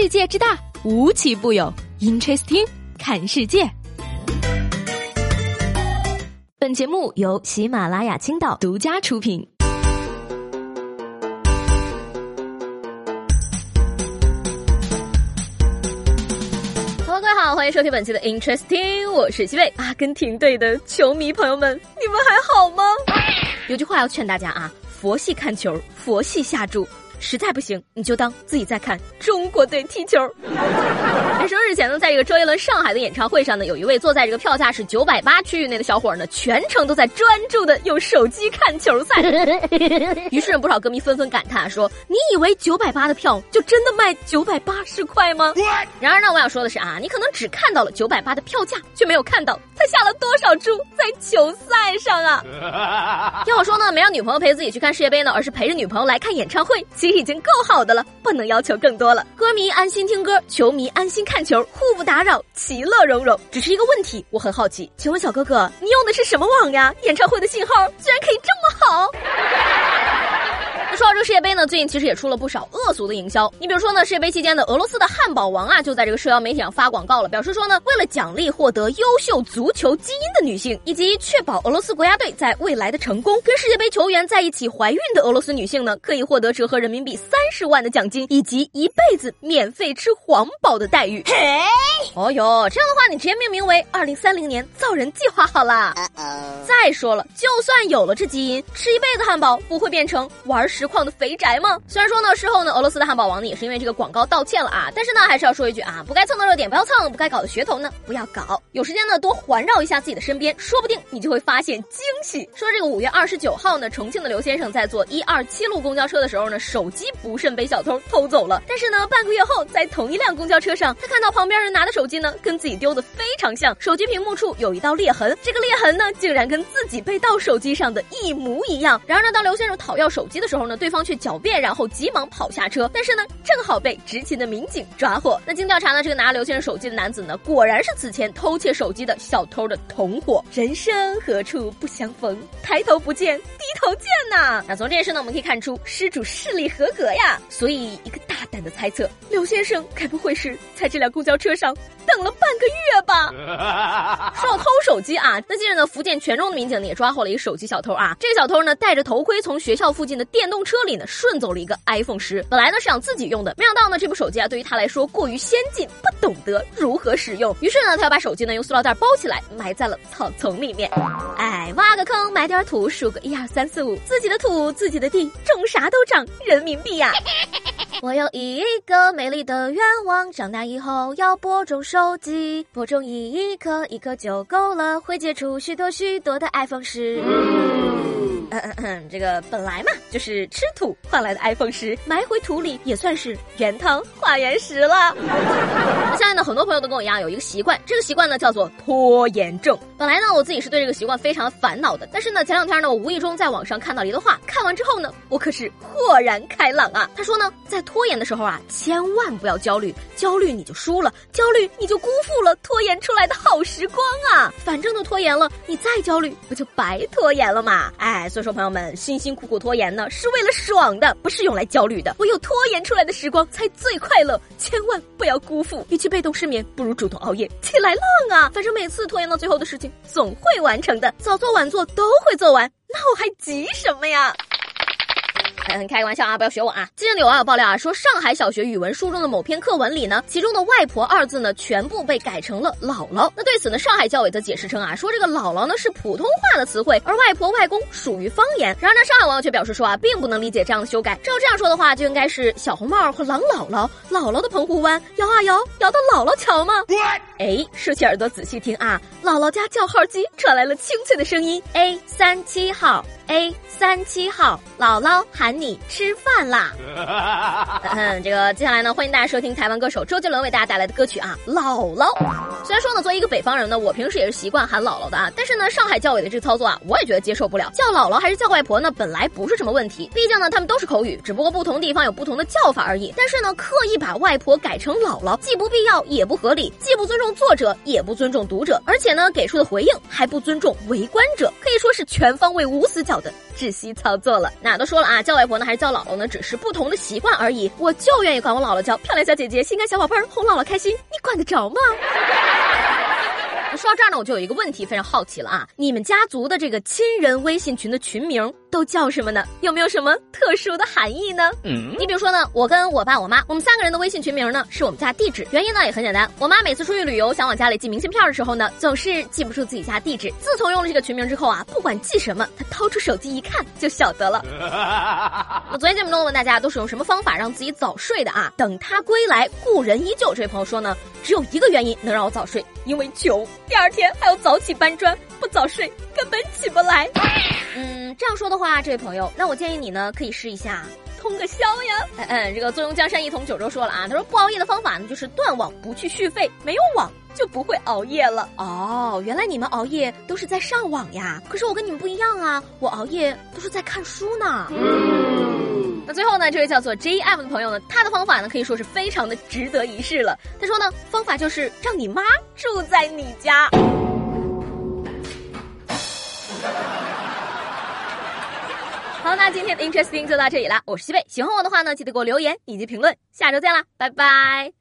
世界之大，无奇不有。Interesting，看世界。本节目由喜马拉雅青岛独家出品。Hello，各位好，欢迎收听本期的 Interesting，我是西贝。阿根廷队的球迷朋友们，你们还好吗？有句话要劝大家啊，佛系看球，佛系下注。实在不行，你就当自己在看中国队踢球。说日前呢，在这个周杰伦上海的演唱会上呢，有一位坐在这个票价是九百八区域内的小伙呢，全程都在专注的用手机看球赛。于是不少歌迷纷纷感叹说：“你以为九百八的票就真的卖九百八十块吗？”然而呢，我想说的是啊，你可能只看到了九百八的票价，却没有看到他下了多少注在球赛上啊。要我说呢，没让女朋友陪自己去看世界杯呢，而是陪着女朋友来看演唱会。已经够好的了，不能要求更多了。歌迷安心听歌，球迷安心看球，互不打扰，其乐融融。只是一个问题，我很好奇，请问小哥哥，你用的是什么网呀？演唱会的信号居然可以这么好？说到这个世界杯呢，最近其实也出了不少恶俗的营销。你比如说呢，世界杯期间的俄罗斯的汉堡王啊，就在这个社交媒体上发广告了，表示说呢，为了奖励获得优秀足球基因的女性，以及确保俄罗斯国家队在未来的成功，跟世界杯球员在一起怀孕的俄罗斯女性呢，可以获得折合人民币三十万的奖金，以及一辈子免费吃皇堡的待遇。嘿，哦哟，这样的话，你直接命名为“二零三零年造人计划”好了。再说了，就算有了这基因，吃一辈子汉堡不会变成玩实。矿的肥宅吗？虽然说呢，事后呢，俄罗斯的汉堡王呢也是因为这个广告道歉了啊，但是呢，还是要说一句啊，不该蹭的热点不要蹭，不该搞的噱头呢不要搞。有时间呢，多环绕一下自己的身边，说不定你就会发现惊喜。说这个五月二十九号呢，重庆的刘先生在坐一二七路公交车的时候呢，手机不慎被小偷偷走了。但是呢，半个月后，在同一辆公交车上，他看到旁边人拿的手机呢，跟自己丢的非常像，手机屏幕处有一道裂痕，这个裂痕呢，竟然跟自己被盗手机上的一模一样。然而呢，当刘先生讨要手机的时候呢，那对方却狡辩，然后急忙跑下车。但是呢，正好被执勤的民警抓获。那经调查呢，这个拿刘先生手机的男子呢，果然是此前偷窃手机的小偷的同伙。人生何处不相逢？抬头不见低头见呐。那从这件事呢，我们可以看出失主视力合格呀。所以一个大胆的猜测，刘先生该不会是在这辆公交车上？等了半个月吧。说到偷手机啊，那近日呢，福建泉州的民警呢也抓获了一个手机小偷啊。这个小偷呢戴着头盔从学校附近的电动车里呢顺走了一个 iPhone 十，本来呢是想自己用的，没想到呢这部手机啊对于他来说过于先进，不懂得如何使用，于是呢他要把手机呢用塑料袋包起来埋在了草丛里面。哎，挖个坑埋点土，数个一二三四五，自己的土自己的地，种啥都长人民币呀。我有一个美丽的愿望，长大以后要播种手机，播种一颗一颗就够了，会结出许多许多的 iPhone 十。嗯嗯嗯，这个本来嘛就是吃土换来的 iPhone 十，埋回土里也算是原汤化原食了。那 现在呢，很多朋友都跟我一样有一个习惯，这个习惯呢叫做拖延症。本来呢，我自己是对这个习惯非常烦恼的，但是呢，前两天呢，我无意中在网上看到了一段话，看完之后呢，我可是豁然开朗啊。他说呢，在拖延的时候啊，千万不要焦虑，焦虑你就输了，焦虑你就辜负了拖延出来的好时光啊。反正都拖延了，你再焦虑不就白拖延了吗？哎。所以说，朋友们，辛辛苦苦拖延是为了爽的，不是用来焦虑的。唯有拖延出来的时光才最快乐，千万不要辜负。与其被动失眠，不如主动熬夜起来浪啊！反正每次拖延到最后的事情，总会完成的，早做晚做都会做完，那我还急什么呀？嗯，开个玩笑啊，不要学我啊！近日有网友爆料啊，说上海小学语文书中的某篇课文里呢，其中的“外婆”二字呢，全部被改成了“姥姥”。那对此呢，上海教委则解释称啊，说这个“姥姥”呢是普通话的词汇，而“外婆”“外公”属于方言。然而呢，上海网友却表示说啊，并不能理解这样的修改。照这样说的话，就应该是小红帽和狼姥姥，姥姥的澎湖湾摇啊摇，摇到姥姥桥吗？哎，竖起耳朵仔细听啊，姥姥家叫号机传来了清脆的声音：A 三七号。A 三七号，姥姥喊你吃饭啦。嗯，这个接下来呢，欢迎大家收听台湾歌手周杰伦为大家带来的歌曲啊，姥姥。虽然说呢，作为一个北方人呢，我平时也是习惯喊姥姥的啊，但是呢，上海教委的这个操作啊，我也觉得接受不了。叫姥姥还是叫外婆呢，本来不是什么问题，毕竟呢，他们都是口语，只不过不同地方有不同的叫法而已。但是呢，刻意把外婆改成姥姥，既不必要也不合理，既不尊重作者，也不尊重读者，而且呢，给出的回应还不尊重围观者，可以说是全方位无死角。的窒息操作了。那都说了啊，叫外婆呢还是叫姥姥呢，只是不同的习惯而已。我就愿意管我姥姥叫漂亮小姐姐、心肝小宝贝儿，哄姥姥开心，你管得着吗？说到这儿呢，我就有一个问题非常好奇了啊！你们家族的这个亲人微信群的群名都叫什么呢？有没有什么特殊的含义呢？嗯，你比如说呢，我跟我爸、我妈，我们三个人的微信群名呢是我们家地址。原因呢也很简单，我妈每次出去旅游想往家里寄明信片的时候呢，总是记不住自己家地址。自从用了这个群名之后啊，不管寄什么，她掏出手机一看就晓得了。我昨天节目中问大家都是用什么方法让自己早睡的啊？等他归来，故人依旧。这位朋友说呢，只有一个原因能让我早睡，因为穷。第二天还要早起搬砖，不早睡根本起不来。嗯，这样说的话，这位朋友，那我建议你呢，可以试一下通个宵呀。嗯嗯，这个坐拥江山一统九州说了啊，他说不熬夜的方法呢，就是断网不去续费，没有网就不会熬夜了。哦，原来你们熬夜都是在上网呀？可是我跟你们不一样啊，我熬夜都是在看书呢。那最后呢，这位叫做 J M 的朋友呢，他的方法呢可以说是非常的值得一试了。他说呢，方法就是让你妈住在你家。好，那今天的 Interesting 就到这里啦，我是西贝，喜欢我的话呢，记得给我留言以及评论，下周见啦，拜拜。